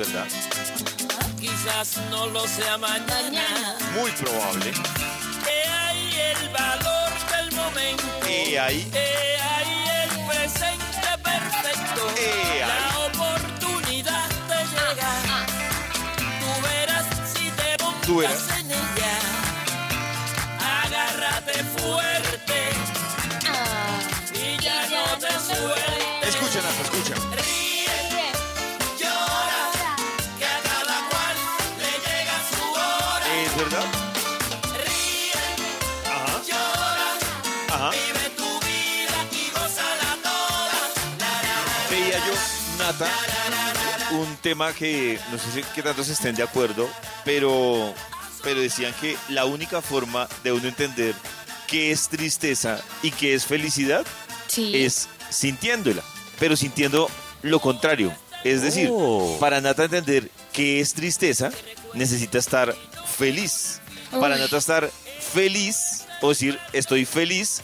Verdad. quizás no lo sea mañana. Muy probable. He ahí el valor del momento. He ahí. He ahí el presente perfecto. He ahí. La oportunidad te llega. Tú verás si te montas en ella. Agárrate fuerte. Y ya no te sueltes. Veía yo, Nata, un tema que no sé si qué tanto se estén de acuerdo, pero, pero decían que la única forma de uno entender qué es tristeza y qué es felicidad Sí. es sintiéndola, pero sintiendo lo contrario. Es decir, Oh. para Nata entender qué es tristeza, necesita estar feliz. Para Uy. Nata estar feliz, o decir estoy feliz,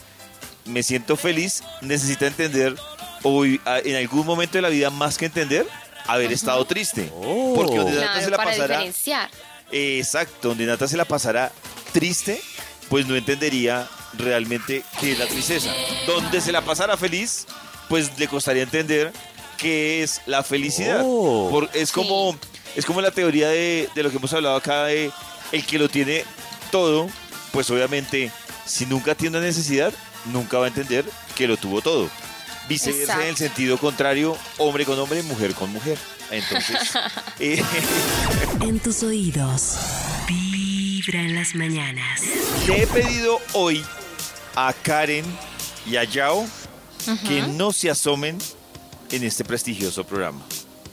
me siento feliz, necesita entender, o en algún momento de la vida más que entender, haber estado triste. Oh. Porque donde Nata Claro, se la para pasará, diferenciar. exacto, donde Nata se la pasará triste, pues no entendería realmente qué es la tristeza. Donde se la pasara feliz, pues le costaría entender qué es la felicidad. Oh. Por- es, como, es como la teoría de, de lo que hemos hablado acá de el que lo tiene todo, pues obviamente si nunca tiene una necesidad, nunca va a entender que lo tuvo todo. Viceversa en el sentido contrario, hombre con hombre, mujer con mujer. Entonces, eh, En tus oídos, Vibra en las mañanas. Le he pedido hoy a Karen y a Yao que no se asomen en este prestigioso programa.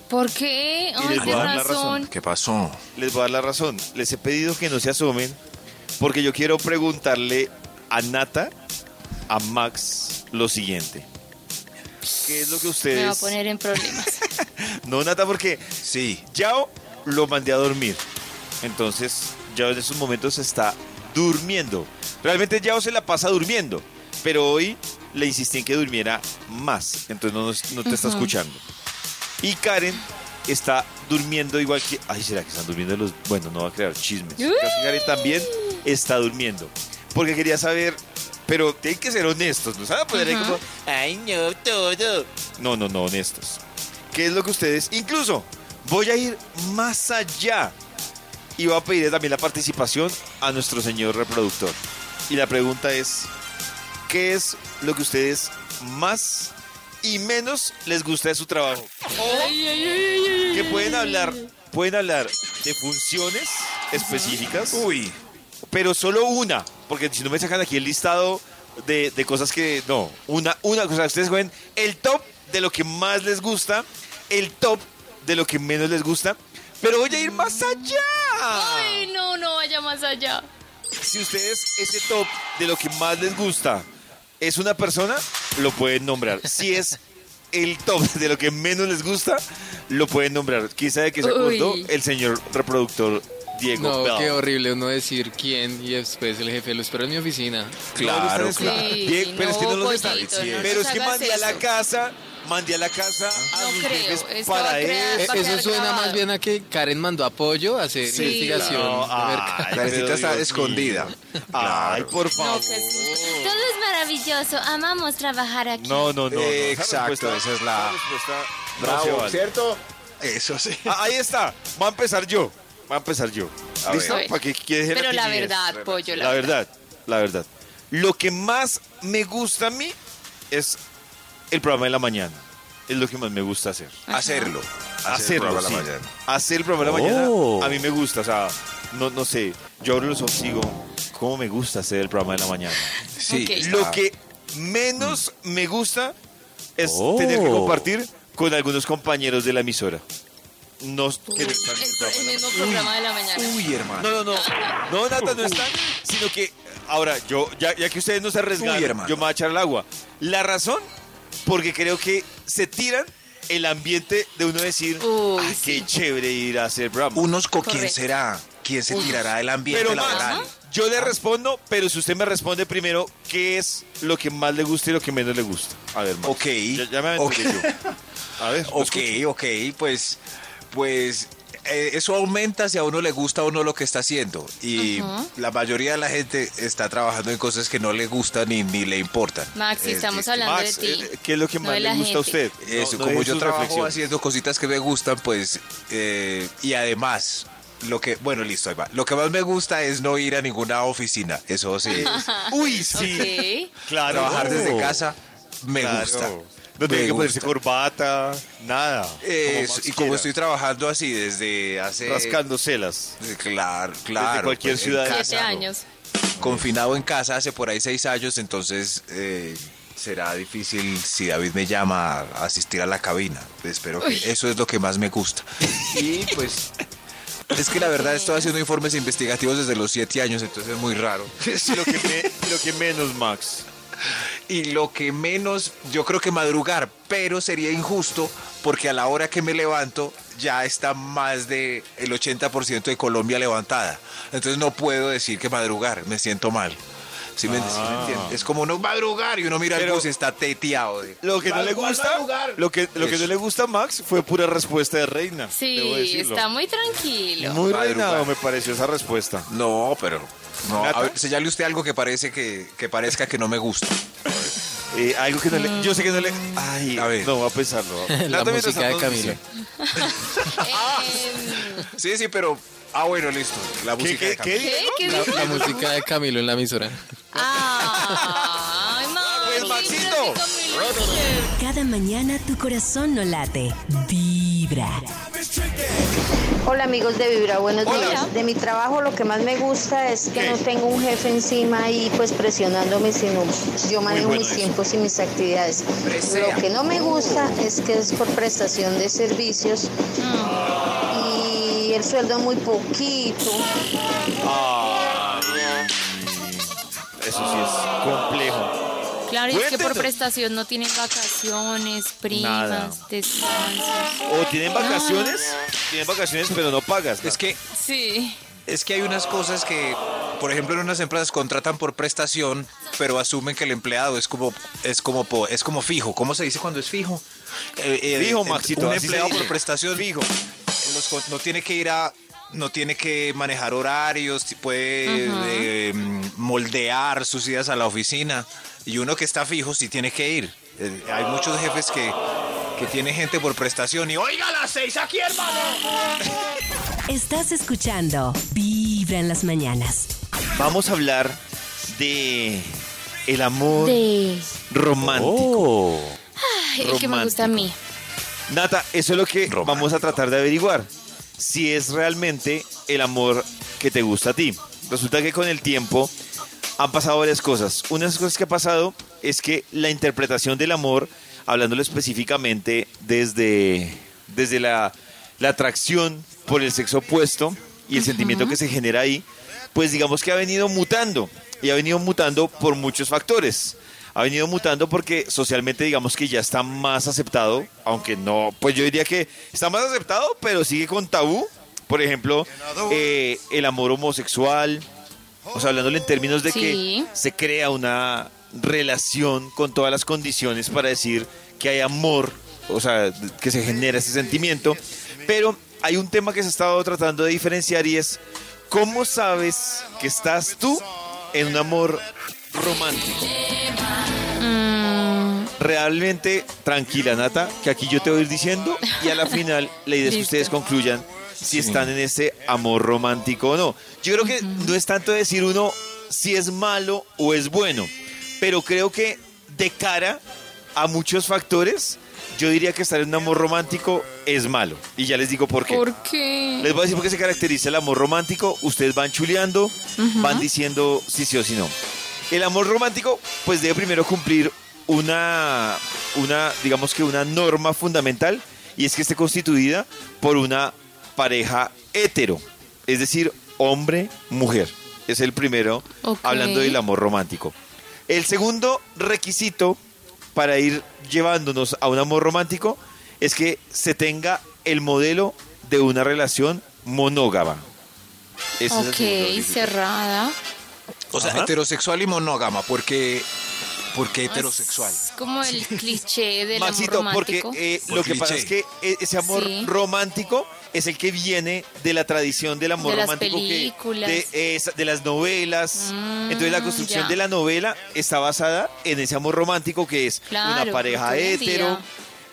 ¿Por qué? Y les voy a dar la razón. ¿Qué pasó? Les voy a dar la razón. Les he pedido que no se asomen porque yo quiero preguntarle a Nata, a Max, lo siguiente. ¿Qué es lo que Me va a ustedes... poner en problemas. No, Nata, porque Sí. Yao lo mandé a dormir. Entonces, Yao en esos momentos está durmiendo. Realmente Yao se la pasa durmiendo. Pero hoy le insistí en que durmiera más. Entonces no, no te está escuchando. Y Karen está durmiendo igual que... Ay, ¿será que están durmiendo los...? Bueno, no va a crear chismes. Karen también está durmiendo. Porque quería saber... Pero tienen que ser honestos. No se van a poner ahí como... Ay, no, todo. No, no, no, honestos. ¿Qué es lo que ustedes... Incluso voy a ir más allá. Y voy a pedir también la participación a nuestro señor reproductor. Y la pregunta es... ¿Qué es lo que ustedes más y menos les gusta de su trabajo? O que pueden hablar, pueden hablar de funciones específicas, Uy. Pero solo una, porque si no me sacan aquí el listado de, de cosas que no, una, una cosa, ustedes ven el top de lo que más les gusta, el top de lo que menos les gusta, pero voy a ir más allá. Ay, no, no vaya más allá. Si ustedes ese top de lo que más les gusta es una persona, lo pueden nombrar. Si es el top de lo que menos les gusta, lo pueden nombrar. Quizá de que se acordó Uy. el señor reproductor Diego No, Bell. qué horrible uno decir quién y después el jefe lo espera en mi oficina. Claro, Sí, claro. Diego, pero es que no los está no Pero es que mandé a la casa, mandé a la casa a No mis creo, para crear- eso. Eh, Eso suena grabado. más bien a que Karen mandó apoyo a hacer Sí, investigación. No, ay, Karencita pero está Dios escondida. mío. Ay, Claro. por No, favor. susto. Todo es maravilloso. Amamos trabajar aquí. No, no, no. no. Exacto, esa es la- respuesta no se Bravo. ¿cierto? Eso sí. Ah, ahí está. Va a empezar yo. Va a empezar yo. A ¿Listo? ver. Para que quede Pero la timidez. verdad, pollo, la, La verdad, la verdad. Lo que más me gusta a mí es el programa de la mañana. Es lo que más me gusta hacer. Hacerlo. Hacer el Hacerlo, programa sí. de la mañana. Hacer el programa de la Oh. mañana a mí me gusta. O sea, no, no sé. Yo abro los ojos y digo, ¿cómo me gusta hacer el programa de la mañana? Sí. Lo que menos me gusta es Oh. tener que compartir con algunos compañeros de la emisora. No, que no están en el El, programa. el mismo programa de la mañana. Uy, hermano. No, no, no. No, Nata, no están. Sino que, ahora, yo, ya, ya que ustedes no se arriesgan, yo me voy a echar al agua. La razón, porque creo que se tiran el ambiente de uno decir, Uy, ah, qué sí. chévere ir a hacer programa. Unos con quién será. ¿Quién se tirará del ambiente Pero laboral? yo le respondo, pero si usted me responde primero, ¿qué es lo que más le gusta y lo que menos le gusta? A ver, Max. Ok. Ya, ya me aventuré Ok. yo. A ver, Ok, escucho. ok, pues, pues eh, eso aumenta si a uno le gusta o no lo que está haciendo. Y la mayoría de la gente está trabajando en cosas que no le gustan ni, ni le importan. Maxi, Es- estamos es- hablando Max, de ti. eh, ¿qué es lo que no más le gusta a usted? Eso, No- no como yo trabajo haciendo cositas que me gustan, pues, eh, y además, lo que, bueno, listo, ahí va. Lo que más me gusta es no ir a ninguna oficina, eso sí. Uy, sí. Claro. Trabajar desde casa me Claro. gusta. No tiene que ponerse corbata, nada. Es- y como estoy trabajando así desde hace... rascando celas. Claro, claro. Desde cualquier pues, ciudad. casa, Siete ¿no? años. Confinado en casa hace por ahí seis años, entonces eh, será difícil si David me llama a asistir a la cabina. Espero que eso es lo que más me gusta. Y pues... Es que la verdad estoy haciendo informes investigativos desde los siete años, entonces es muy raro. lo, que me- lo que menos, Max. Y lo que menos, yo creo que madrugar, pero sería injusto porque a la hora que me levanto ya está más de el 80% de Colombia levantada. Entonces no puedo decir que madrugar, me siento mal. ¿Sí me, sí me entiende? Es como uno madrugar y uno mira Pero- el bus y está teteado. de- Lo que no le gusta, lo que, lo que no le gusta a Max fue pura respuesta de reina. Sí, está muy tranquilo. Muy reinado me pareció esa respuesta. No, pero... No, a ver, señale usted algo que parece que, que parezca que no me gusta. Eh, algo que no le. Yo sé que no le. Ay, A ver. no, voy a pensarlo. La música de Camilo. Sí, sí, pero... Ah, bueno, listo. La ¿Qué, música qué, de Camilo. qué? ¿Qué? ¿Qué La, música de Camilo en la emisora. Ay, Pues, Maxi, Maxito. Cada mañana tu corazón no late, vibra. Hola amigos de Vibra, buenos Hola. días. De mi trabajo lo que más me gusta es que ¿Qué? no tengo un jefe encima y pues presionándome, sino yo manejo bueno mis eso. tiempos y mis actividades. Presea. Lo que no me gusta es que es por prestación de servicios y el sueldo muy poquito. Eso sí es complejo. Claro, y es que por prestación no tienen vacaciones, primas, descansos. O tienen vacaciones, tienen vacaciones, pero no pagas. Es que Sí. Es que hay unas cosas que, por ejemplo, en unas empresas contratan por prestación, pero asumen que el empleado es como es como po- es como fijo. ¿Cómo se dice cuando es fijo? Eh, eh, Fijo, Maxito, Un empleado por prestación Fijo. los no tiene que ir a no tiene que manejar horarios, puede eh, moldear sus ideas a la oficina y uno que está fijo sí tiene que ir. Eh, hay muchos jefes que que tiene gente por prestación y oiga las seis aquí hermano. Estás escuchando Vibra en las mañanas. Vamos a hablar de el amor De. romántico. Ay, el que me gusta a mí. Nata, eso es lo que Romántico. vamos a tratar de averiguar. Si es realmente el amor que te gusta a ti. Resulta que con el tiempo han pasado varias cosas. Una de las cosas que ha pasado es que la interpretación del amor, hablándolo específicamente desde, desde la, la atracción por el sexo opuesto y el sentimiento que se genera ahí, pues digamos que ha venido mutando. Y ha venido mutando por muchos factores. Ha venido mutando porque socialmente digamos que ya está más aceptado, aunque no, pues yo diría que está más aceptado, pero sigue con tabú. Por ejemplo, eh, el amor homosexual, o sea, hablándole en términos de Sí. que se crea una relación con todas las condiciones para decir que hay amor, o sea, que se genera ese sentimiento. Pero hay un tema que se ha estado tratando de diferenciar y es cómo sabes que estás tú en un amor romántico. Mm, Realmente tranquila, Nata, que aquí yo te voy a ir diciendo y a la final la idea es que ustedes concluyan si están en ese amor romántico o no. Yo creo que no es tanto decir uno si es malo o es bueno, pero creo que de cara a muchos factores, yo diría que estar en un amor romántico es malo. Y ya les digo por qué. ¿Por qué? Les voy a decir por qué se caracteriza el amor romántico. Ustedes van chuleando, van diciendo si sí o si no. El amor romántico, pues debe primero cumplir una, una, digamos que una norma fundamental y es que esté constituida por una pareja hetero, es decir, hombre-mujer. Es el primero hablando del amor romántico. El segundo requisito para ir llevándonos a un amor romántico es que se tenga el modelo de una relación monógama. Ese Ok, cerrada. O sea, Ajá. heterosexual y monógama, porque, porque heterosexual. Es como el cliché del Maxito, amor porque romántico. eh, Por lo que pasa es que eh, ese amor Sí. romántico es el que viene de la tradición del amor De las romántico que- películas. de, esa- de las novelas. Mm, Entonces la construcción ya. de la novela está basada en ese amor romántico que es Claro, una pareja hetero,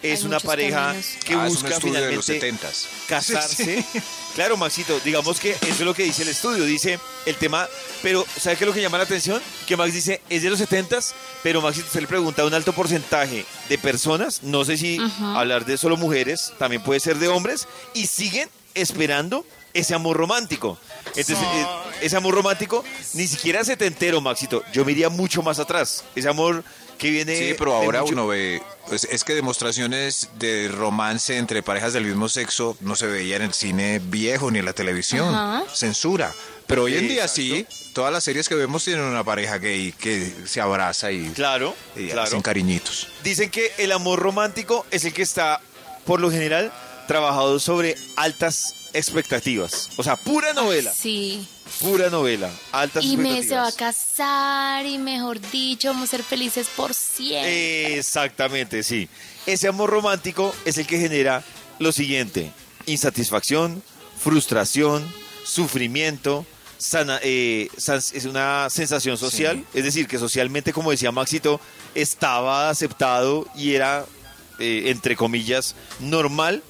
es hay una pareja caminos. que Ah, es un busca estudio de los finalmente 70s. casarse. Claro, Maxito, digamos que eso es lo que dice el estudio. Dice el tema, pero ¿sabe qué es lo que llama la atención? Que Max dice, es de los 70s, pero Maxito se le pregunta a un alto porcentaje de personas, no sé si hablar de solo mujeres, también puede ser de hombres, y siguen esperando ese amor romántico. Entonces, eh, ese amor romántico ni siquiera setentero, Maxito. Yo me iría mucho más atrás. Ese amor que viene. Sí, pero de ahora mucho- uno ve, pues, es que demostraciones de romance entre parejas del mismo sexo no se veía en el cine viejo ni en la televisión. Ajá. Censura. Pero hoy en día Exacto. sí, todas las series que vemos tienen una pareja gay que se abraza y, Claro, y claro. hacen cariñitos. Dicen que el amor romántico es el que está, por lo general, trabajado sobre altas expectativas. O sea, pura novela, Sí. pura novela, altas Y me expectativas. se va a casar y mejor dicho, vamos a ser felices por siempre. Exactamente, sí. Ese amor romántico es el que genera lo siguiente: insatisfacción, frustración, sufrimiento. sana- eh, sans- es una sensación social, es decir, que socialmente, como decía Maxito, estaba aceptado y era, eh, entre comillas, normal.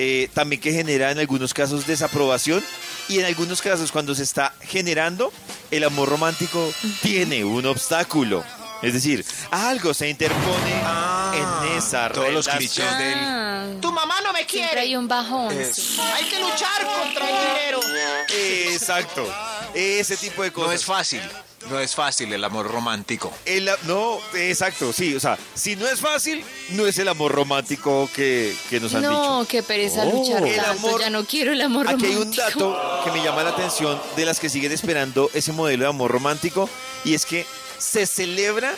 Eh, también que genera en algunos casos desaprobación y en algunos casos cuando se está generando, el amor romántico tiene un obstáculo. Es decir, algo se interpone en esa Ah, todos los relación. clichés del- Ah, Tu mamá no me siempre quiere. hay un bajón. Sí. Hay que luchar contra el dinero. Exacto. Ese tipo de cosas. No es fácil, no es fácil el amor romántico. El- no, exacto, sí. O sea, si no es fácil, no es el amor romántico que, que nos han No, dicho. qué pereza Oh. luchar El tanto. amor- ya no quiero el amor Aquí hay romántico. un dato que me llama la atención de las que siguen esperando ese modelo de amor romántico y es que se celebra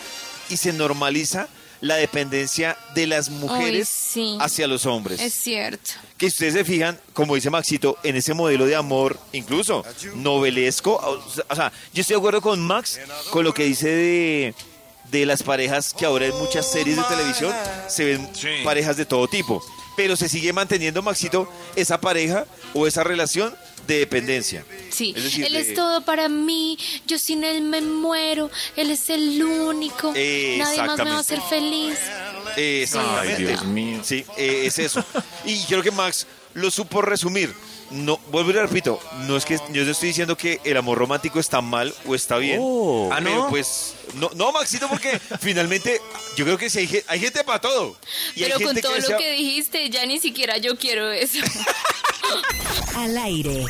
y se normaliza la dependencia de las mujeres sí. hacia los hombres. Es cierto. que si ustedes se fijan, como dice Maxito, en ese modelo de amor, incluso novelesco, o sea, o sea, yo estoy de acuerdo con Max con lo que dice de, de las parejas que ahora en muchas series de televisión se ven Sí. parejas de todo tipo, pero se sigue manteniendo, Maxito, esa pareja o esa relación de dependencia. Sí, Es decir, él de- es todo para mí, yo sin él me muero, él es el único, nadie más me va a hacer feliz. Exactamente. Ay, Dios mío. Sí, eh, es eso. Y creo que Max lo supo resumir. No, vuelvo y le repito, no es que yo no estoy diciendo que el amor romántico está mal o está bien. Ah, ¿no? Pero pues, no, no, Maxito, porque finalmente yo creo que sí hay, hay gente para todo. Y hay Pero con gente todo lo que dijiste, ya ni siquiera yo quiero eso. Al aire.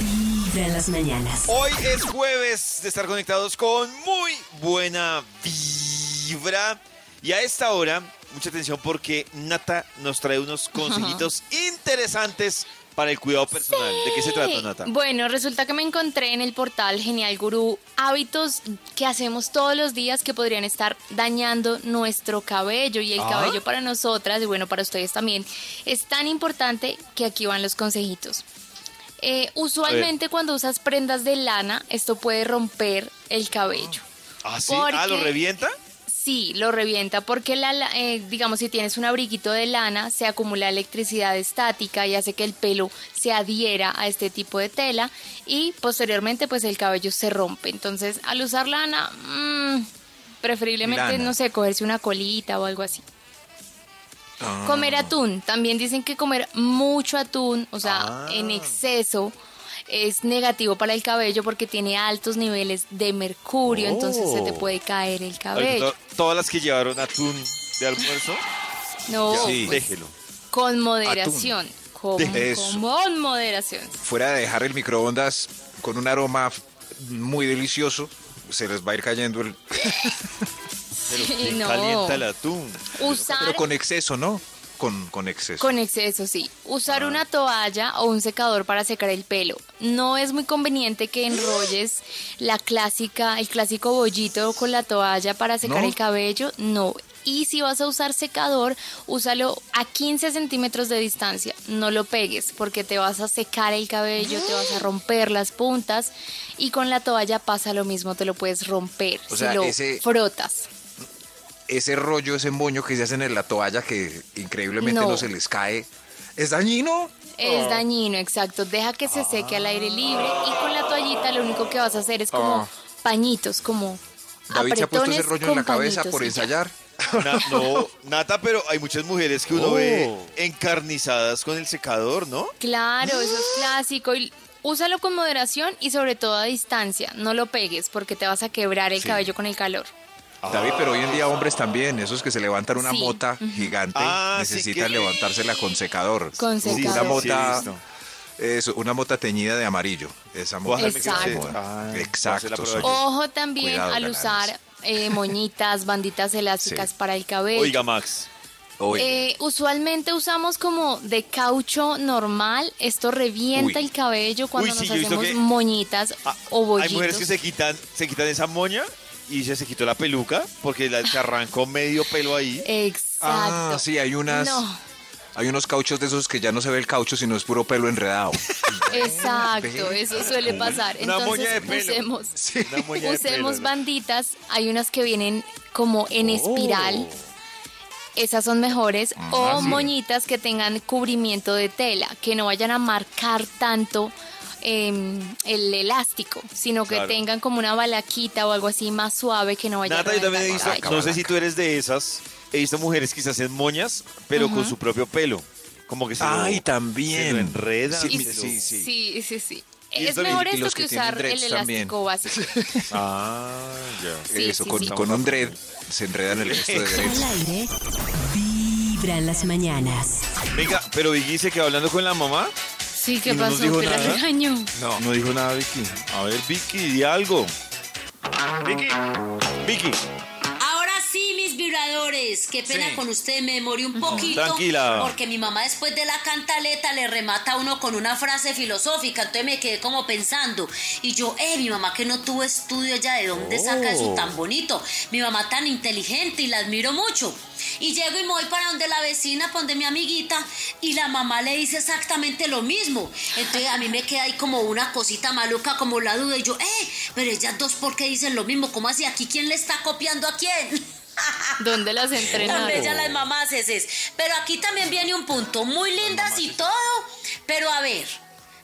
Vibra en las mañanas. Hoy es jueves de estar conectados con muy buena vibra. Y a esta hora, mucha atención porque Nata nos trae unos consejitos interesantes para el cuidado personal. ¿De qué se trata, Nata? Bueno, resulta que me encontré en el portal Genial Gurú hábitos que hacemos todos los días que podrían estar dañando nuestro cabello y el Ah. cabello para nosotras y bueno, para ustedes también. Es tan importante que aquí van los consejitos. Eh, usualmente cuando usas prendas de lana, esto puede romper el cabello. ¿Ah, sí? ¿Ah, lo revienta? Sí, lo revienta porque, la, eh, digamos, si tienes un abriguito de lana, se acumula electricidad estática y hace que el pelo se adhiera a este tipo de tela y posteriormente pues el cabello se rompe. Entonces, al usar lana, mm, preferiblemente, Lana. no sé, cogerse una colita o algo así. Ah. Comer atún. También dicen que comer mucho atún, o sea, Ah. en exceso, es negativo para el cabello porque tiene altos niveles de mercurio, entonces se te Oh. puede caer el ver, cabello. to- Todas las que llevaron atún de almuerzo, No, Sí. pues, déjelo. con moderación. Con, moderación. Fuera de dejar el microondas con un aroma muy delicioso, se les va a ir cayendo el... Pero Sí, ¿quién no. calienta el atún? Usar Pero con exceso, ¿no? Con, con exceso. Con exceso, sí. Ah. Usar una toalla o un secador para secar el pelo. No es muy conveniente que enrolles la clásica, el clásico bollito con la toalla para secar ¿No? el cabello. No. Y si vas a usar secador, úsalo a 15 centímetros de distancia. No lo pegues porque te vas a secar el cabello, te vas a romper las puntas. Y con la toalla pasa lo mismo, te lo puedes romper O si sea, lo ese- frotas. Ese rollo, ese moño que se hacen en la toalla que increíblemente no, No. se les cae, ¿es dañino? Es Oh. dañino, exacto. Deja que se seque al aire libre y con la toallita lo único que vas a hacer es como Ah. pañitos, como David se ha puesto ese rollo en la cabeza por ensayar. Na- no, Nata, pero hay muchas mujeres que uno Oh. ve encarnizadas con el secador, ¿no? Claro, eso es clásico. Y úsalo con moderación y sobre todo a distancia. No lo pegues porque te vas a quebrar el Sí. cabello con el calor. David, pero hoy en día hombres también, esos que se levantan una Sí. mota gigante, Ah, sí, necesitan que- levantársela con secador. Con Sí, secador. Una mota, eso, una mota teñida de amarillo. Esa mota Exacto. Ah, Exacto. yo. Ojo también Cuidado, al usar eh, moñitas, banditas elásticas Sí. para el cabello. Oiga, Max. Eh, usualmente usamos como de caucho normal. Esto revienta Uy. el cabello cuando Uy, sí, nos hacemos que- moñitas Ah, o bollitos. Hay mujeres que se quitan, se quitan esa moña y se, se quitó la peluca porque la, se arrancó medio pelo ahí. Exacto. ah, sí, hay unas, No, hay unos cauchos de esos que ya no se ve el caucho, sino es puro pelo enredado. exacto, eso suele pasar. Una moña Entonces de pelo. usemos, Una moña de usemos pelo. banditas. Hay unas que vienen como en Oh. espiral. Esas son mejores. Ah, o moñitas que tengan cubrimiento de tela, que no vayan a marcar tanto em, el elástico, sino que Claro. tengan como una balaquita o algo así más suave que no vaya Nata, a yo también he visto, no sé si tú eres de esas, he visto mujeres que se hacen moñas, pero con su propio pelo. Como que se lo- Ay, se también. lo enredan. Sí, se lo- sí, sí. Sí, sí, sí. Es mejor esto los que, que usar el dreads también. elástico básico. Ah, ya. Sí, Eso, sí, con, sí. con un dread se enredan el resto de Al dreads. aire, vibra en las mañanas. Venga, pero Vicky se quedó hablando con la mamá. Sí, ¿qué ¿Y no nos pasó? dijo ¿Que la nada? regañó? No. No dijo nada, Vicky. A ver, Vicky, di algo. Vicky. Vicky. Vibradores. Qué pena Sí. con usted, me demoré un poquito. Tranquila. Porque mi mamá después de la cantaleta le remata a uno con una frase filosófica. Entonces me quedé como pensando. Y yo, eh, mi mamá que no tuvo estudio ya, ¿de dónde saca eso Oh. tan bonito? Mi mamá tan inteligente y la admiro mucho. Y llego y me voy para donde la vecina, para donde mi amiguita, y la mamá le dice exactamente lo mismo. Entonces a mí me queda ahí como una cosita maluca, como la duda, y yo, eh, pero ellas dos, ¿por qué dicen lo mismo? ¿Cómo así? ¿Aquí quién le está copiando a quién? ¿Dónde las Tan entrenaron? bellas las mamás es. Pero aquí también viene un punto, muy lindas y todo, pero a ver,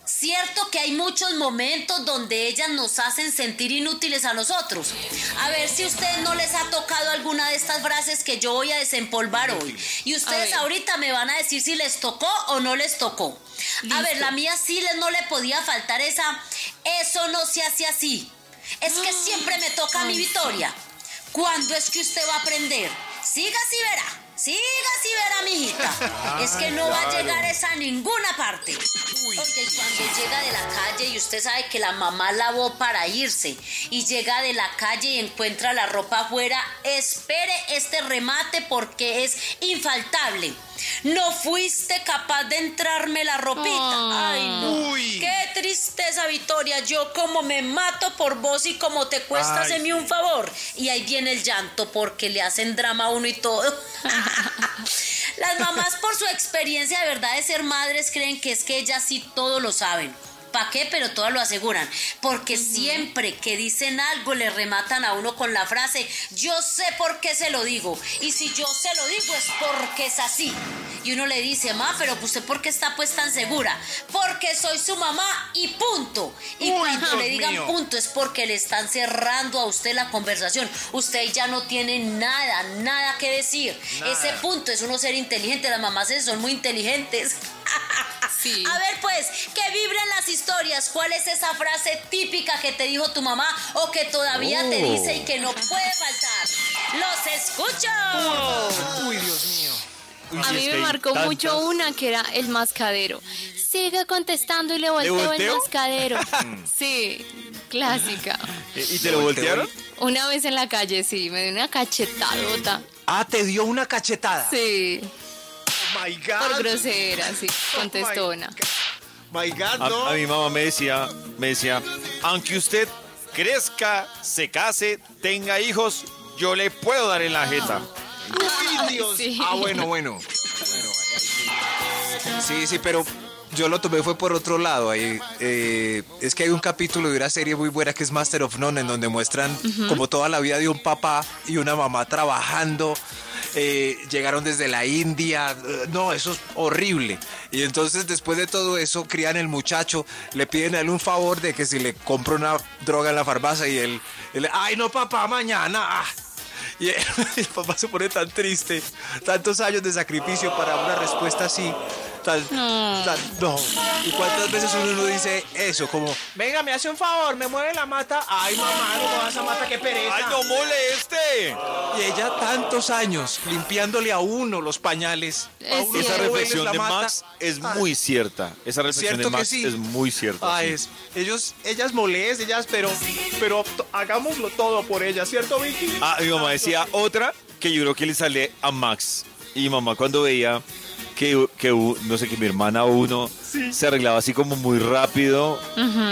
cierto que hay muchos momentos donde ellas nos hacen sentir inútiles a nosotros. A ver si a ustedes no les ha tocado alguna de estas frases que yo voy a desempolvar hoy. Y ustedes ahorita me van a decir si les tocó o no les tocó. A ver, la mía sí les no le podía faltar esa, eso no se hace así. Es que siempre me toca a mi Victoria. ¿Cuándo es que usted va a aprender? Siga si verá. Siga si verá, mijita. Es que no va a llegar esa a ninguna parte. Porque cuando llega de la calle y usted sabe que la mamá lavó para irse y llega de la calle y encuentra la ropa afuera, espere este remate porque es infaltable. No fuiste capaz de entrarme la ropita. Ay, no. Uy. Qué tristeza, Victoria. Yo como me mato por vos y como te cuesta hacerme un favor. Y ahí viene el llanto porque le hacen drama a uno y todo. Las mamás por su experiencia de verdad de ser madres creen que es que ellas sí todo lo saben. ¿Para qué? Pero todas lo aseguran. Porque siempre que dicen algo le rematan a uno con la frase, yo sé por qué se lo digo. Y si yo se lo digo es porque es así. Y uno le dice, mamá, pero usted por qué está pues tan segura? Porque soy su mamá y punto. Y Uy, cuando Dios le digan mío. punto es porque le están cerrando a usted la conversación. Usted ya no tiene nada, nada que decir. Ese punto es uno ser inteligente. Las mamás son muy inteligentes. Sí. A ver, pues, que vibren las historias. ¿Cuál es esa frase típica que te dijo tu mamá o que todavía te Oh. dice y que no puede faltar? ¡Los escucho! Uy, Dios mío. Uy, A mí me marcó tantas. mucho una que era el mascadero. Siga contestando y le volteo el volteo? mascadero. sí. Clásica. ¿Y te lo voltearon? Una vez en la calle, sí, me dio una cachetadota. Ah, te dio una cachetada. Sí, Oh my por God. grosera, sí, contestona. My God, A, no. a mi mamá me decía, me decía, aunque usted crezca, se case, tenga hijos, yo le puedo dar en la jeta. Uy, Dios. sí. Ah, bueno, bueno. Bueno, ahí sí. Sí, pero yo lo tomé fue por otro lado. Ahí, eh, es que hay un capítulo de una serie muy buena que es Master of None, en donde muestran como toda la vida de un papá y una mamá trabajando. Eh, llegaron desde la India. eh, No, eso es horrible. Y entonces después de todo eso, crían el muchacho, le piden a él un favor de que si le compra una droga en la farmacia y él, ay no papá, mañana. ah". Y el, papá se pone tan triste, tantos años de sacrificio para una respuesta así. Tan, tan- no. ¿Y cuántas veces uno no dice eso? Como, venga, me hace un favor, me mueve la mata. Ay, mamá, no muevas esa mata, qué pereza. ¡Ay, no moleste! Y ella tantos años limpiándole a uno los pañales. Es uno Esa reflexión de mata. Max es Ay. muy cierta. Esa reflexión de ¿Cierto que Max sí? es muy cierta. Ah, sí. es, ellos, ellas molestan, ellas, pero, pero hagámoslo todo por ellas, ¿cierto, Vicky? Ah, mi mamá decía otra que yo creo que le sale a Max. Y mi mamá cuando veía que, que no sé, que mi hermana uno se arreglaba así como muy rápido,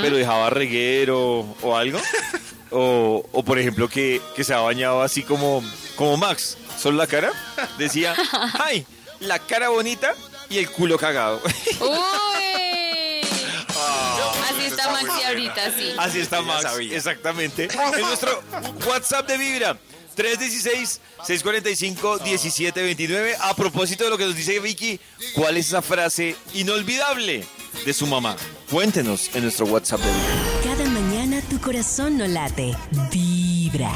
pero dejaba reguero o algo. o, o, por ejemplo que, que se ha bañado así como, como Max, solo la cara. Decía, ay, la cara bonita y el culo cagado. ¡Uy! Así está Maxi ahorita, sí. Así está Max, exactamente. Es nuestro WhatsApp de Vibra. 316-645-1729. A propósito de lo que nos dice Vicky, ¿cuál es esa frase inolvidable de su mamá? Cuéntenos en nuestro WhatsApp de Vibra. Cada mañana tu corazón no late. Vibra.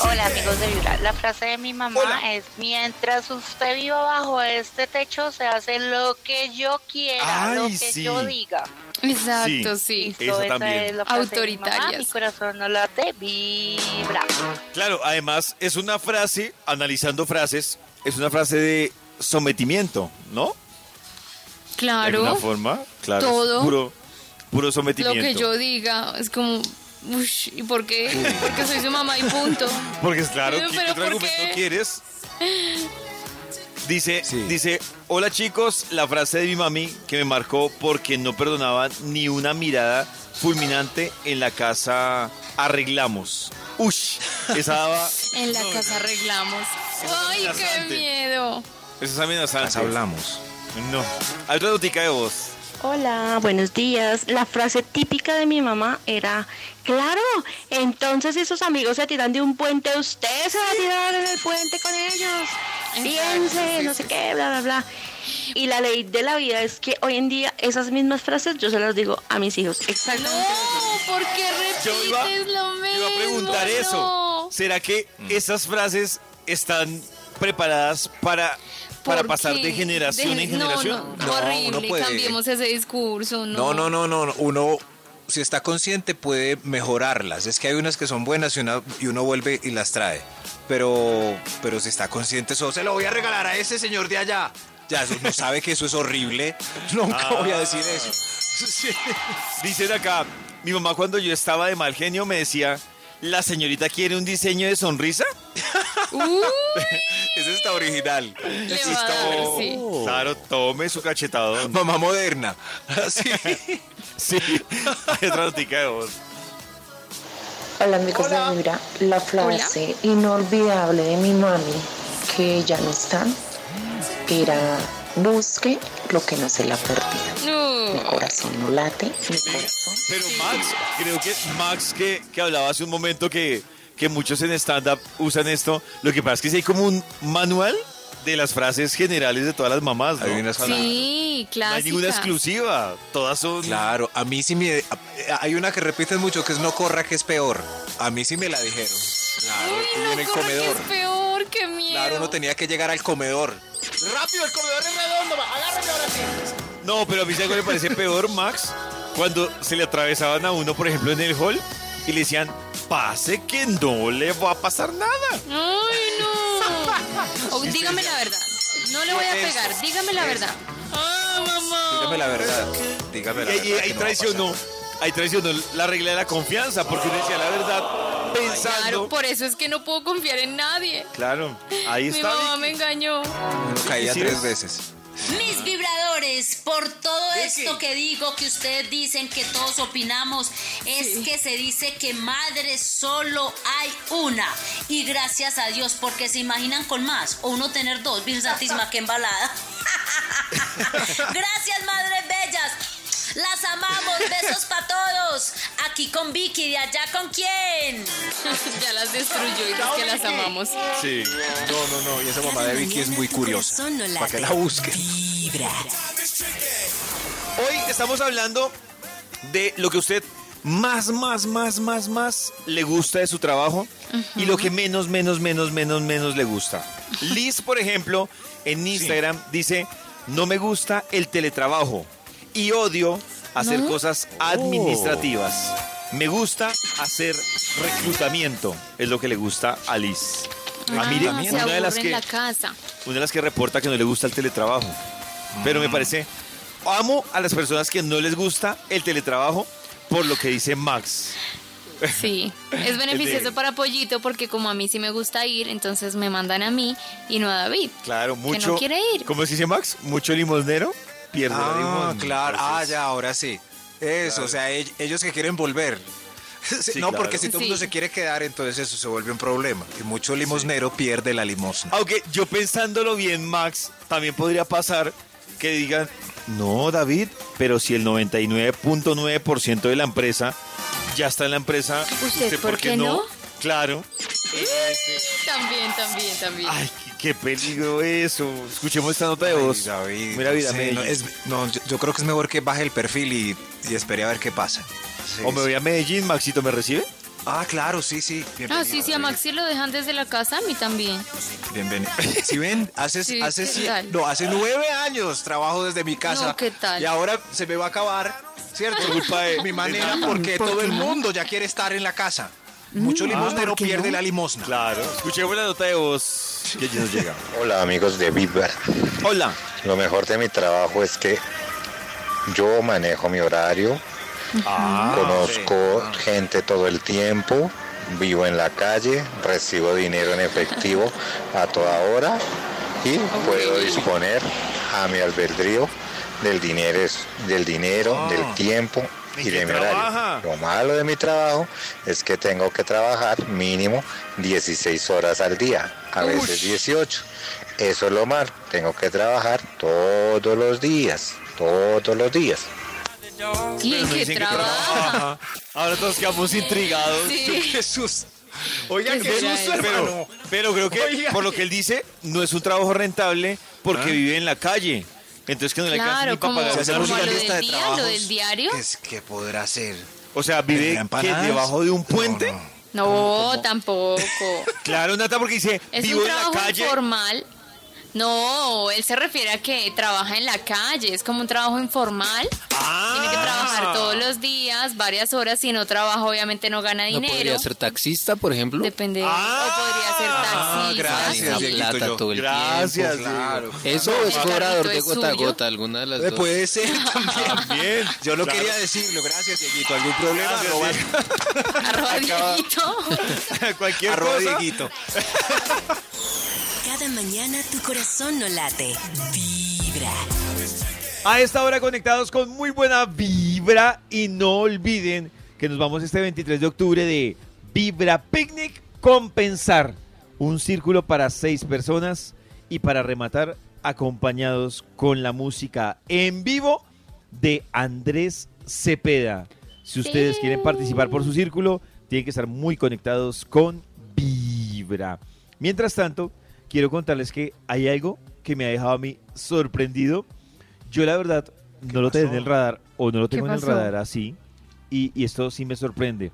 Hola amigos de Vibra, la frase de mi mamá Hola. es mientras usted viva bajo este techo se hace lo que yo quiera, Ay, lo que sí. yo diga. Exacto, sí. Esa Listo, también. es la frase de mi mamá, Autoritarias. mi corazón no late, vibra. Claro, además es una frase, analizando frases, es una frase de sometimiento, ¿no? De alguna Claro, forma, claro. Todo. Puro, puro lo sometimiento. que yo diga es como, ush, ¿y por qué? Porque soy su mamá y punto. Porque es claro, Pero, ¿qué, otro ¿por argumento qué? quieres? Dice, Sí. dice, hola chicos, la frase de mi mami que me marcó porque no perdonaba ni una mirada fulminante en la casa arreglamos. Ush, esa daba, En la casa arreglamos. ¡Ay, qué miedo! esa es amenazante. hablamos. No, hay otra notica de voz. Hola, buenos días. La frase típica de mi mamá era, claro, entonces si sus amigos se tiran de un puente, usted se va a tirar en el puente con ellos. Piense, no sé qué, bla, bla, bla. Y la ley de la vida es que hoy en día esas mismas frases yo se las digo a mis hijos. Exactamente. No, ¿por qué Yo iba, repites lo mismo? yo iba a preguntar eso. No. ¿Será que esas frases están preparadas para, para ¿Por pasar qué? de generación De- en generación? No, no, No, horrible. uno puede- Cambiemos ese discurso. No, No, no, no, no. Uno, si está consciente, puede mejorarlas. Es que hay unas que son buenas y, una- y uno vuelve y las trae. Pero, pero si está consciente, eso se lo voy a regalar a ese señor de allá. Ya, no sabe que eso es horrible. Nunca voy a decir eso. Sí. Dicen acá, mi mamá cuando yo estaba de mal genio me decía, ¿la señorita quiere un diseño de sonrisa? Uy, Ese está original. le Ese va a está- dar, sí. Claro, tome su cachetadón. Mamá moderna. Sí. Sí, hay otra notica de voz. Hola amigos de Vibra, la frase inolvidable de mi mami que ya no está era busque lo que no se le ha perdido. Mi No. corazón no late, mi corazón. Pero Max, creo que Max que, que hablaba hace un momento que, que muchos en stand-up usan esto, lo que pasa es que sí hay como un manual de las frases generales de todas las mamás, ¿no? Hay unas Sí, No clásica. hay ninguna exclusiva, todas son... Claro, a mí sí me... Hay una que repiten mucho que es no corra que es peor. A mí sí me la dijeron. Claro, Uy, no, en el que comedor. es peor, qué miedo. Claro, uno tenía que llegar al comedor. ¡Rápido, el comedor es redondo! ¡Agárrame ahora sí! No, pero a mí ¿sabes cuál me parece peor, Max, cuando se le atravesaban a uno, por ejemplo, en el hall y le decían, pase que no le va a pasar nada. Ay, no. O dígame la verdad. No le voy a pegar, dígame la verdad. Ah, mamá. Dígame la verdad. Dígame la verdad. y ahí traicionó, ahí traicionó la regla de la confianza, porque uno decía la verdad pensando. Claro, por eso es que no puedo confiar en nadie. Claro, ahí Mi está. mamá me engañó. Caía ¿Sí tres veces. Mis vibradores, por todo ¿De esto que digo, que ustedes dicen que todos opinamos, es que se dice que madre solo hay una. Y gracias a Dios, porque se imaginan con más. O uno tener dos, Virgen Santísima, que embalada. gracias, madres bellas. Las amamos, besos para todos. Aquí con Vicky, de allá con quién. ya las destruyó y dice que las amamos. Sí. No, no, no. Y esa mamá de Vicky es muy curiosa. Para que la busque. Vibra. Hoy estamos hablando de lo que usted más, más, más, más, más le gusta de su trabajo y lo que menos, menos, menos, menos, menos le gusta. Liz, por ejemplo, en Instagram dice, no me gusta el teletrabajo y odio hacer cosas administrativas. Me gusta hacer reclutamiento, es lo que le gusta a Liz. A Ah, Miriam, se una de las que la casa. una de las que reporta que no le gusta el teletrabajo. Pero me parece, amo a las personas que no les gusta el teletrabajo por lo que dice Max. Sí, es beneficioso para Pollito porque como a mí sí me gusta ir, entonces me mandan a mí y no a David. Claro, mucho. no quiere ir. ¿Cómo se dice Max? Mucho limosnero pierde la Ah, limosna. claro. Ah, ya, ahora sí. Eso, Claro. o sea, ell- ellos que quieren volver. Sí, no, claro. porque si todo el mundo se quiere quedar, entonces eso se vuelve un problema. Y mucho limosnero pierde la limosna. Aunque yo pensándolo bien, Max, también podría pasar que digan, no, David, pero si el 99.9% de la empresa ya está en la empresa, ¿Usted por qué no? Claro. También, también, también. Ay, qué, peligro eso. Escuchemos esta nota de Ay, voz. David, Mira, vida, sí, no, es- no, yo, yo creo que es mejor que baje el perfil y, y espere a ver qué pasa. Sí, O me voy a Medellín, Maxito, ¿me recibe? Ah, claro, sí, sí. Ah, bienvenido, sí, sí, a. Maxi lo dejan desde la casa, a mí también. Bienvenido. Si ven, hace, Sí, hace, ¿qué sí- tal? no, hace nueve años trabajo desde mi casa. No, ¿qué tal? Y ahora se me va a acabar, ¿cierto? Por culpa de- mi manera, porque todo el mundo ya quiere estar en la casa. Mucho limosnero ¿por qué pierde no? la limosna. Claro. Escuchemos la nota de voz que ya nos llega. Hola amigos de Vibra. Hola. Lo mejor de mi trabajo es que yo manejo mi horario, Ah, conozco gente todo el tiempo, vivo en la calle, recibo dinero en efectivo a toda hora y puedo disponer a mi albedrío del dinero, del dinero, Ah. del tiempo ¿En y de mi horario. Lo malo de mi trabajo es que tengo que trabajar mínimo 16 horas al día, a veces 18. Eso es lo malo, tengo que trabajar todos los días, todos los días. ¿Y que trabaja? trabaja. Ahora todos quedamos intrigados. Sí. Jesús. Oiga, ¿Qué susto, hermano. Pero, pero creo que Oiga. por lo que él dice, no es un trabajo rentable porque Ah. vive en la calle. Entonces que no le alcanza Claro, ni para como, pagar como lo una lista del de día, lo del diario. ¿Qué, es, ¿Qué podrá hacer? O sea, vive ¿Vender que debajo de un puente. No, No, tampoco. Claro, Nata, porque dice, Es vivo un en la trabajo calle. informal. No, él se refiere a que trabaja en la calle, es como un trabajo informal. Ah. Tiene que trabajar todos los días, varias horas, si no trabaja obviamente no gana ¿No dinero. podría ser taxista, por ejemplo? Depende, Ah. o podría ser taxista. gracias, Esa Dieguito, plata yo. todo el Gracias, tiempo. Claro. Eso es cobrador de gota a gota, alguna de las Eh, dos. Puede ser también. También. Yo no Claro. quería decirlo. Gracias, Dieguito. ¿Algún problema? Gracias, Arroba, Dieguito. Cualquier arroba cosa. Dieguito. Cada mañana tu corazón no late. Vibra. A esta hora conectados con muy buena vibra y no olviden que nos vamos este 23 de octubre de Vibra Picnic Compensar. Un círculo para seis personas y para rematar acompañados con la música en vivo de Andrés Cepeda. Si ustedes Sí. quieren participar por su círculo, tienen que estar muy conectados con Vibra. Mientras tanto, quiero contarles que hay algo que me ha dejado a mí sorprendido. Yo la verdad no lo tenía en el radar o no lo tengo en el radar así y, y esto sí me sorprende.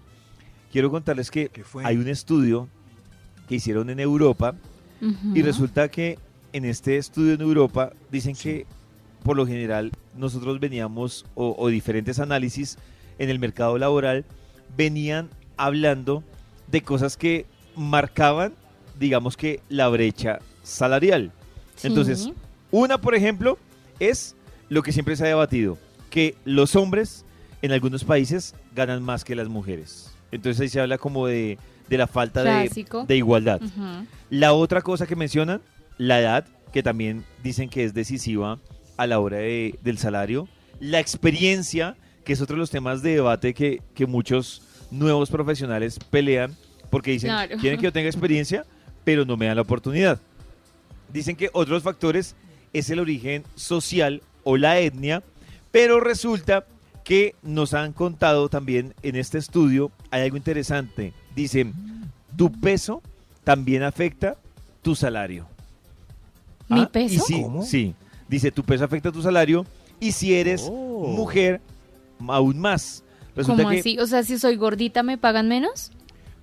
Quiero contarles que hay un estudio que hicieron en Europa y Ujú. resulta que en este estudio en Europa dicen que por lo general nosotros veníamos o, o diferentes análisis en el mercado laboral venían hablando de cosas que marcaban, digamos que la brecha salarial. Sí. Entonces, una, por ejemplo, es lo que siempre se ha debatido, que los hombres en algunos países ganan más que las mujeres. Entonces ahí se habla como de, de la falta de, de igualdad. La otra cosa que mencionan, la edad, que también dicen que es decisiva a la hora de- del salario. La experiencia, que es otro de los temas de debate que, que muchos nuevos profesionales pelean, porque dicen, Claro. quieren que yo tenga experiencia, pero no me dan la oportunidad. Dicen que otros factores es el origen social o la etnia, pero resulta que nos han contado también en este estudio, hay algo interesante. Dicen, tu peso también afecta tu salario. ¿Mi Ah, y peso? sí, ¿Cómo? sí. Dice, tu peso afecta tu salario y si eres Oh. mujer, aún más. Resulta ¿Cómo que, así? O sea, si soy gordita, ¿me pagan menos?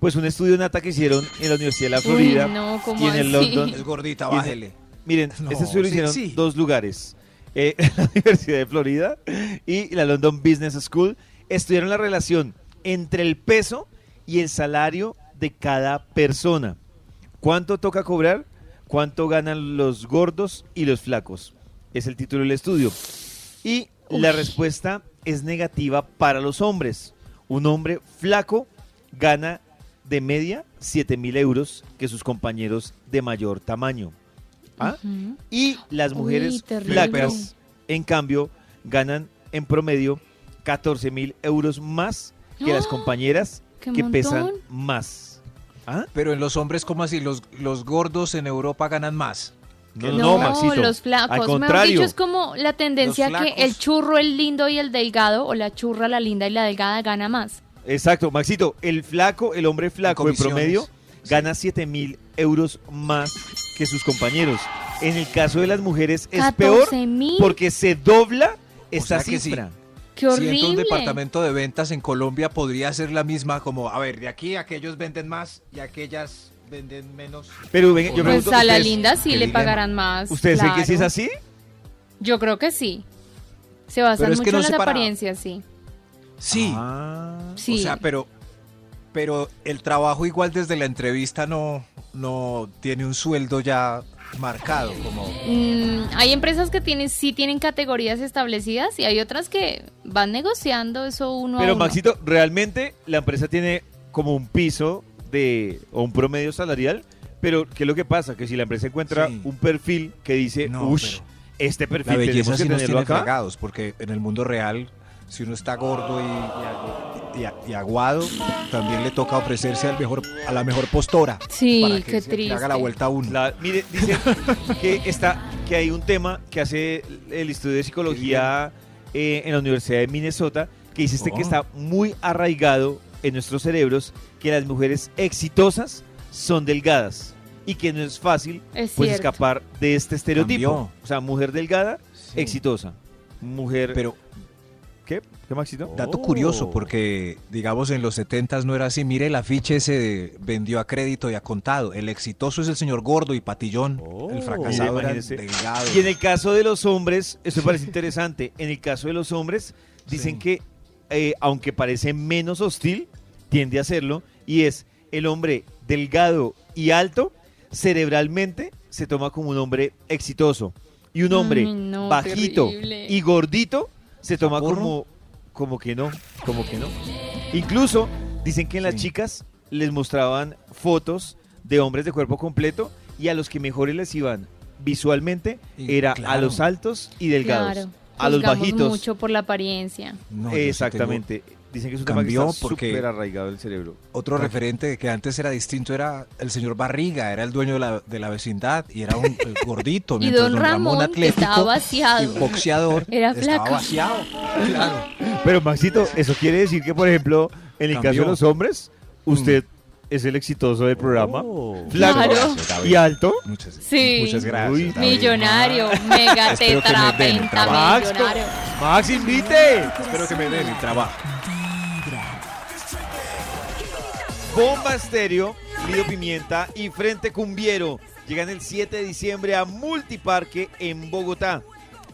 Pues un estudio Nata que hicieron en la Universidad de la Florida Uy, no, ¿cómo y en el así? London. Es gordita, en- bájele. Miren, No, este estudio lo sí, hicieron sí. dos lugares. Eh, la Universidad de Florida y la London Business School estudiaron la relación entre el peso y el salario de cada persona. ¿Cuánto toca cobrar? ¿Cuánto ganan los gordos y los flacos? Es el título del estudio. Y la respuesta es negativa para los hombres. Un hombre flaco gana de media 7 mil euros que sus compañeros de mayor tamaño. ¿Ah? Y las mujeres flacas, en cambio, ganan en promedio 14 mil euros más que las ¡Ah! compañeras ¡Qué que pesan más. ¿Ah? Pero en los hombres, ¿cómo así? Los, los gordos en Europa ganan más. No, no, los no, flacos. Maxito. los flacos. Al Mejor contrario. dicho, es como la tendencia que el churro, el lindo y el delgado, o la churra, la linda y la delgada gana más. Exacto, Maxito, el flaco, el hombre flaco en promedio gana 7 mil euros más que sus compañeros. En el caso de las mujeres es 14 peor porque se dobla esta sea sí. cifra. ¡Qué Si entra un departamento de ventas en Colombia podría ser la misma como, a ver, de aquí aquellos venden más y aquellas venden menos. Pero ven, yo Pues pregunto, a la ¿ustedes- linda sí le dilema. pagarán más. ¿Ustedes creen que sí es claro. así? Yo creo que sí. Se basan Pero es que mucho no en las para- apariencias, sí. Sí. Ah. Sí. O sea, pero, pero el trabajo igual desde la entrevista no, no tiene un sueldo ya marcado. Como, Mm, hay empresas que tienen, sí tienen categorías establecidas y hay otras que van negociando eso uno a Pero uno. Maxito, realmente la empresa tiene como un piso de o un promedio salarial, pero ¿qué es lo que pasa? Que si la empresa encuentra Sí. un perfil que dice, No, ush, este la perfil belleza tenemos que sí nos tiene acá. porque en el mundo real, si uno está gordo y, y, y- y aguado, también le toca ofrecerse al mejor, a la mejor postora. Sí, para que qué se- le triste. haga la vuelta a uno. La- mire, dice que está que hay un tema que hace el estudio de psicología eh, en la Universidad de Minnesota que dice este Oh. que está muy arraigado en nuestros cerebros que las mujeres exitosas son delgadas y que no es fácil Es pues cierto. escapar de este estereotipo. Cambió. O sea, mujer delgada, Sí. exitosa. Mujer Pero ¿Qué? ¿Qué Maxito? Dato Oh. curioso, porque digamos en los 70 no era así. Mire, el afiche se vendió a crédito y a contado. El exitoso es el señor gordo y patillón. el fracasado Mire, era delgado. Y en el caso de los hombres, eso me parece interesante. En el caso de los hombres, dicen Sí. que, eh, aunque parece menos hostil, tiende a serlo. Y es el hombre delgado y alto, cerebralmente se toma como un hombre exitoso. Y un hombre no, bajito terrible. y gordito se toma como, como que no, como que no. Incluso dicen que en las Sí. chicas les mostraban fotos de hombres de cuerpo completo y a los que mejores les iban visualmente Y era a los altos y delgados. Claro. A los bajitos. mucho por la apariencia. No, yo sí Exactamente. Dicen que es un tema Cambió que está porque- súper arraigado el cerebro. Otro referente que antes era distinto era el señor Barriga, era el dueño de la, de la vecindad y era un eh, gordito. Y mientras don Ramón, que atlético estaba vaciado. y boxeador, Era estaba flaco. vaciado. Claro. Pero Maxito, eso quiere decir que, por ejemplo, en el caso Cambió. de los hombres, usted es el exitoso del programa. Oh. Flaco Claro. y alto. Muchas, Sí. muchas gracias. Uy. Millonario, mega que tetrapenta trabajo. Max, millonario. Max, invite. Espero que me den el trabajo. Bomba Estéreo, Lido Pimienta y Frente Cumbiero llegan el 7 de diciembre a Multiparque en Bogotá.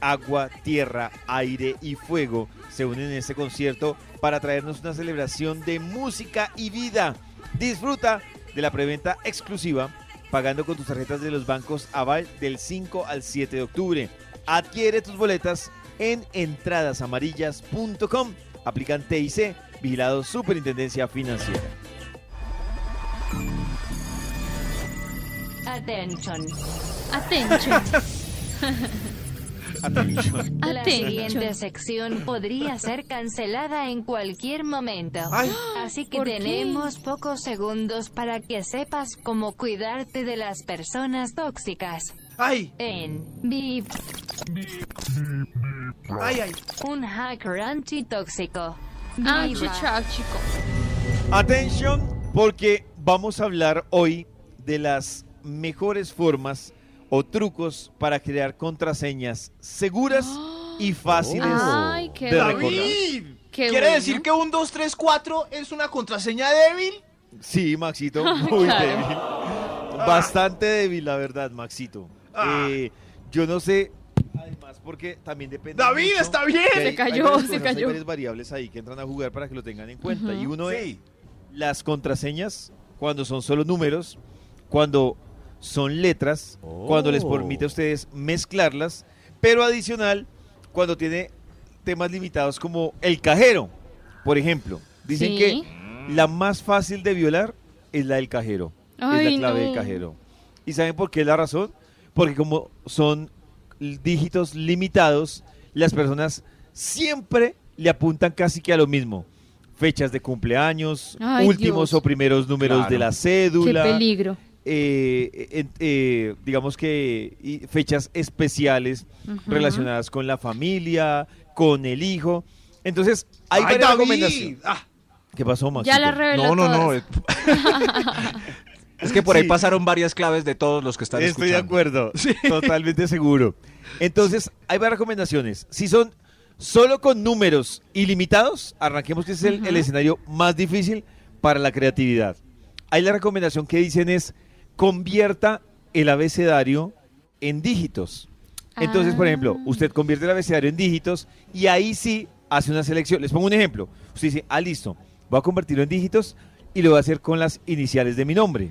Agua, tierra, aire y fuego se unen en este concierto para traernos una celebración de música y vida. Disfruta de la preventa exclusiva pagando con tus tarjetas de los bancos Aval del 5 al 7 de octubre. Adquiere tus boletas en entradasamarillas.com. Aplican TIC, vigilado Superintendencia Financiera. Attention. Attention. Atención. La Attention. siguiente sección podría ser cancelada en cualquier momento. Así que tenemos pocos segundos para que sepas cómo cuidarte de las personas tóxicas. ¡Ay! En Viv, ¡Ay, ay! un hacker antitóxico. Ah, chicha, chico. Atención, porque vamos a hablar hoy de las mejores formas o trucos para crear contraseñas seguras y fáciles Ay, qué de recordar. David, Qué ¿Quiere bueno. decir que un 2, 3, 4 es una contraseña débil? Sí, Maxito, muy Claro. débil. Bastante débil, la verdad, Maxito. Ah. Eh, yo no sé, además, porque también depende. David, mucho está bien. que Se hay- cayó, hay se cosas, Hay cayó. varias variables ahí que entran a jugar para que lo tengan en cuenta. Ujú. Y uno es Sí. las contraseñas, cuando son solo números, cuando son letras, cuando les permite a ustedes mezclarlas, pero adicional, cuando tiene temas limitados como el cajero, por ejemplo. Dicen Sí. que la más fácil de violar es la del cajero, es la clave del cajero. ¿Y saben por qué es la razón? Porque como son dígitos limitados, las personas siempre le apuntan casi que a lo mismo. Fechas de cumpleaños, Ay, últimos Dios. o primeros números Claro. de la Qué cédula, peligro. Eh, eh, digamos que fechas especiales relacionadas con la familia, con el hijo. Entonces, hay ¡Ay, varias recomendaciones. Ah, ¿Qué pasó, Maxito? Ya la reveló No, no, no. todas. Es que por ahí Sí. pasaron varias claves de todos los que están Estoy de escuchando. acuerdo, totalmente seguro. Entonces, hay varias recomendaciones. Si son solo con números ilimitados, arranquemos que es el, el escenario más difícil para la creatividad. Hay la recomendación que dicen es convierta el abecedario en dígitos. Entonces, por ejemplo, Ah. usted convierte el abecedario en dígitos y ahí sí hace una selección. Les pongo un ejemplo. Usted dice, ah, listo, voy a convertirlo en dígitos y lo voy a hacer con las iniciales de mi nombre.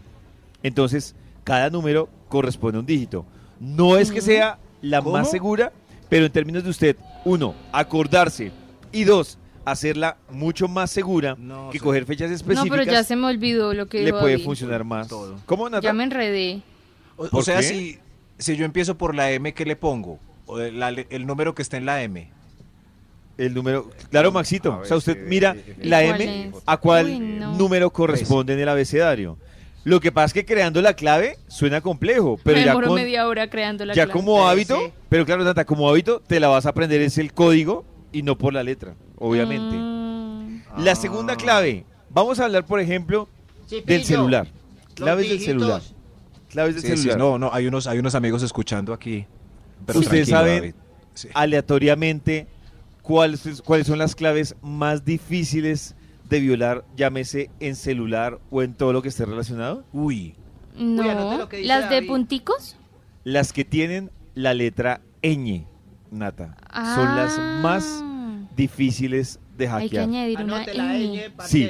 Entonces, cada número corresponde a un dígito. No es que sea la ¿Cómo? más segura, pero en términos de usted, uno, acordarse y dos, hacerla mucho más segura No, que sí. coger fechas No, específicas pero ya se me olvidó lo que le puede David. funcionar más. Todo. ¿Cómo, Nata? Ya me enredé. O, o ¿Por sea, qué? si, si yo empiezo por la M, ¿qué le pongo? O el, la- el número que está en la M. El número, claro, Maxito. O sea, usted mira sí, sí. la ¿Y cuál M es? a cuál Uy, no. número corresponde en el abecedario. Lo que pasa es que creando la clave suena complejo, pero me ya, con- media hora creando la ya clave. como hábito, sí. pero claro, Nata, como hábito te la vas a aprender es el código y no por la letra, obviamente. Mm, La segunda clave, vamos a hablar, por ejemplo, del celular. Claves del celular. Claves del Sí, sí, celular. no, no, hay unos, hay unos amigos escuchando aquí. Pero Ustedes saben. Sí. aleatoriamente cuáles, cuáles son las claves más difíciles de violar, llámese en celular o en todo lo que esté relacionado. Uy, no. ¿Las de punticos? Las que tienen la letra ñ, Nata, son las Ah. más difíciles de Hay que hackear. añadir una Anote la ñ. ñ, Sí,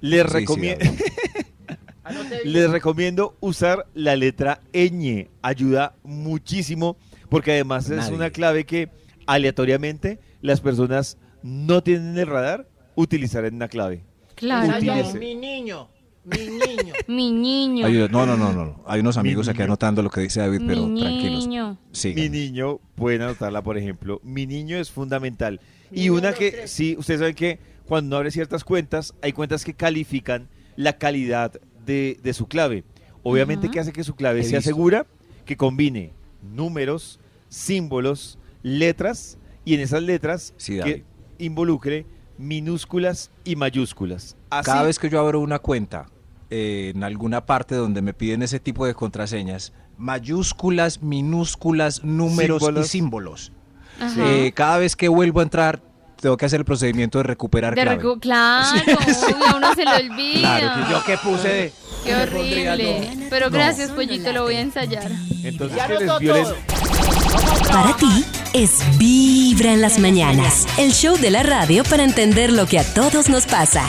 les, Sí, sí, recomiendo, les recomiendo usar la letra ñ. Ayuda muchísimo porque además es una clave que aleatoriamente las personas no tienen en el radar utilizar en una clave. Claro. Utilice. mi niño, mi niño. Mi niño. No, no, no, no. Hay unos Mi amigos aquí anotando lo que dice David, pero Mi tranquilos. niño. Mi niño, pueden anotarla, por ejemplo. Mi niño es fundamental. Y una que, tres. sí, ustedes saben que cuando uno abre ciertas cuentas, hay cuentas que califican la calidad de, de su clave. Obviamente que hace que su clave sea segura, que combine números, símbolos, letras, y en esas letras Sí, que involucre minúsculas y mayúsculas. Así, Cada vez que yo abro una cuenta eh, en alguna parte donde me piden ese tipo de contraseñas, mayúsculas, minúsculas, números Símbolos. y símbolos. Ajá. Eh, cada vez que vuelvo a entrar, tengo que hacer el procedimiento de recuperar De clave. recu- claro, obvio, a uno se le olvida. Claro, que yo que puse de... Qué horrible. no. Pero No. gracias, pollito, lo voy a ensayar. entonces que les violen. Para ti es Vibra en las mañanas, el show de la radio para entender lo que a todos nos pasa.